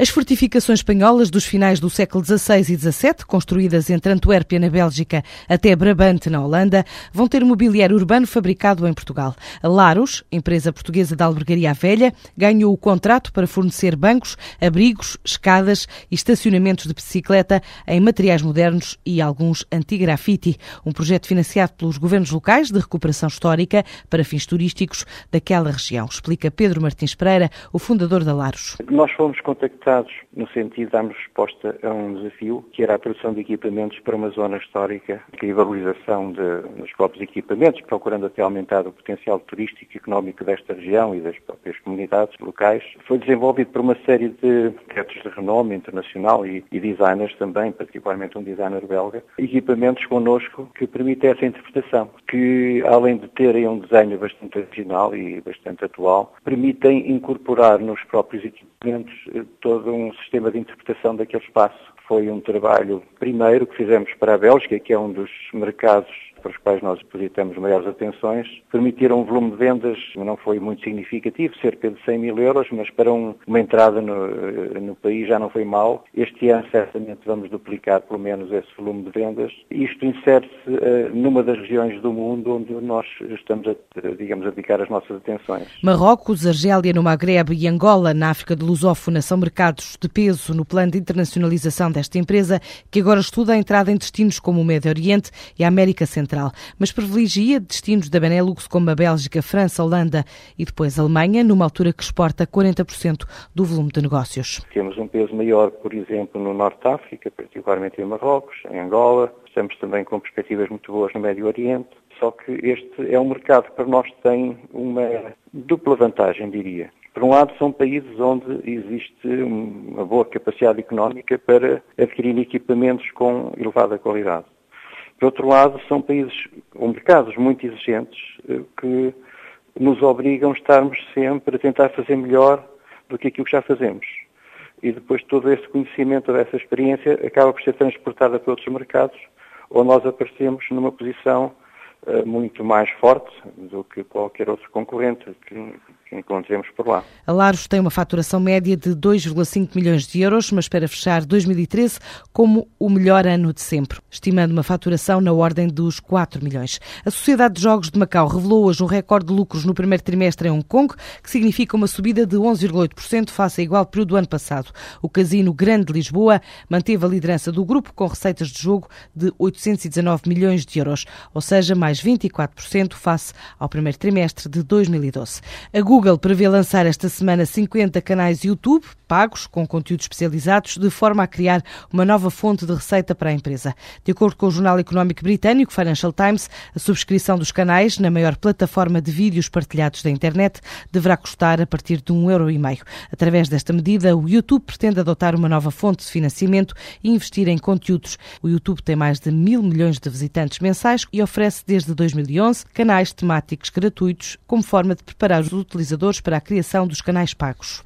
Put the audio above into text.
As fortificações espanholas dos finais do século XVI e XVII, construídas entre Antuérpia, na Bélgica, até Brabante, na Holanda, vão ter mobiliário urbano fabricado em Portugal. A Laros, empresa portuguesa de albergaria velha, ganhou o contrato para fornecer bancos, abrigos, escadas e estacionamentos de bicicleta em materiais modernos e alguns anti-grafite. Um projeto financiado pelos governos locais de recuperação histórica para fins turísticos daquela região. Explica Pedro Martins Pereira, o fundador da Laros. Nós fomos contactados no sentido de darmos resposta a um desafio, que era a produção de equipamentos para uma zona histórica e a valorização de, dos próprios equipamentos, procurando até aumentar o potencial turístico e económico desta região e das próprias comunidades locais. Foi desenvolvido por uma série de arquitetos de renome internacional e, e designers também, particularmente um designer belga, equipamentos connosco que permitem essa interpretação, que além de terem um desenho bastante original e bastante atual, permitem incorporar nos próprios equipamentos eh, todo todo um sistema de interpretação daquele espaço. Foi um trabalho primeiro que fizemos para a Bélgica, que é um dos mercados para os quais nós depositamos maiores atenções, permitiram um volume de vendas, não foi muito significativo, cerca de 100 mil euros, mas para um, uma entrada no, eh, no, país já não foi mal. Este ano certamente vamos duplicar pelo menos esse volume de vendas. Isto insere-se uh, numa das regiões do mundo onde nós estamos a, digamos, a dedicar as nossas atenções. Marrocos, Argélia no Magreb e Angola na África de Lusófona são mercados de peso no plano de internacionalização desta empresa, que agora estuda a entrada em destinos como o Médio Oriente e a América Central Central, mas privilegia destinos da Benelux como a Bélgica, França, Holanda e depois Alemanha, numa altura que exporta 40% do volume de negócios. Temos um peso maior, por exemplo, no Norte de África, particularmente em Marrocos, em Angola. Estamos também com perspectivas muito boas no Médio Oriente. Só que este é um mercado que para nós tem uma dupla vantagem, diria. Por um lado, são países onde existe uma boa capacidade económica para adquirir equipamentos com elevada qualidade. Por outro lado, são países ou mercados muito exigentes eh, que nos obrigam a estarmos sempre a tentar fazer melhor do que aquilo que já fazemos. E depois todo esse conhecimento, essa experiência, acaba por ser transportada para outros mercados, ou nós aparecemos numa posição muito mais forte do que qualquer outro concorrente que, que encontremos por lá. A Laros tem uma faturação média de 2,5 milhões de euros, mas espera fechar 2013 como o melhor ano de sempre, estimando uma faturação na ordem dos 4 milhões. A Sociedade de Jogos de Macau revelou hoje um recorde de lucros no primeiro trimestre em Hong Kong, que significa uma subida de 11,8% face a igual período do ano passado. O Casino Grande de Lisboa manteve a liderança do grupo com receitas de jogo de 819 milhões de euros, ou seja, mais 24% face ao primeiro trimestre de 2012. A Google prevê lançar esta semana 50 canais YouTube pagos com conteúdos especializados, de forma a criar uma nova fonte de receita para a empresa. De acordo com o jornal económico britânico Financial Times, a subscrição dos canais na maior plataforma de vídeos partilhados da internet deverá custar a partir de um euro e meio. Através desta medida, o YouTube pretende adotar uma nova fonte de financiamento e investir em conteúdos. O YouTube tem mais de mil milhões de visitantes mensais e oferece desde 2011 canais temáticos gratuitos como forma de preparar os utilizadores para a criação dos canais pagos.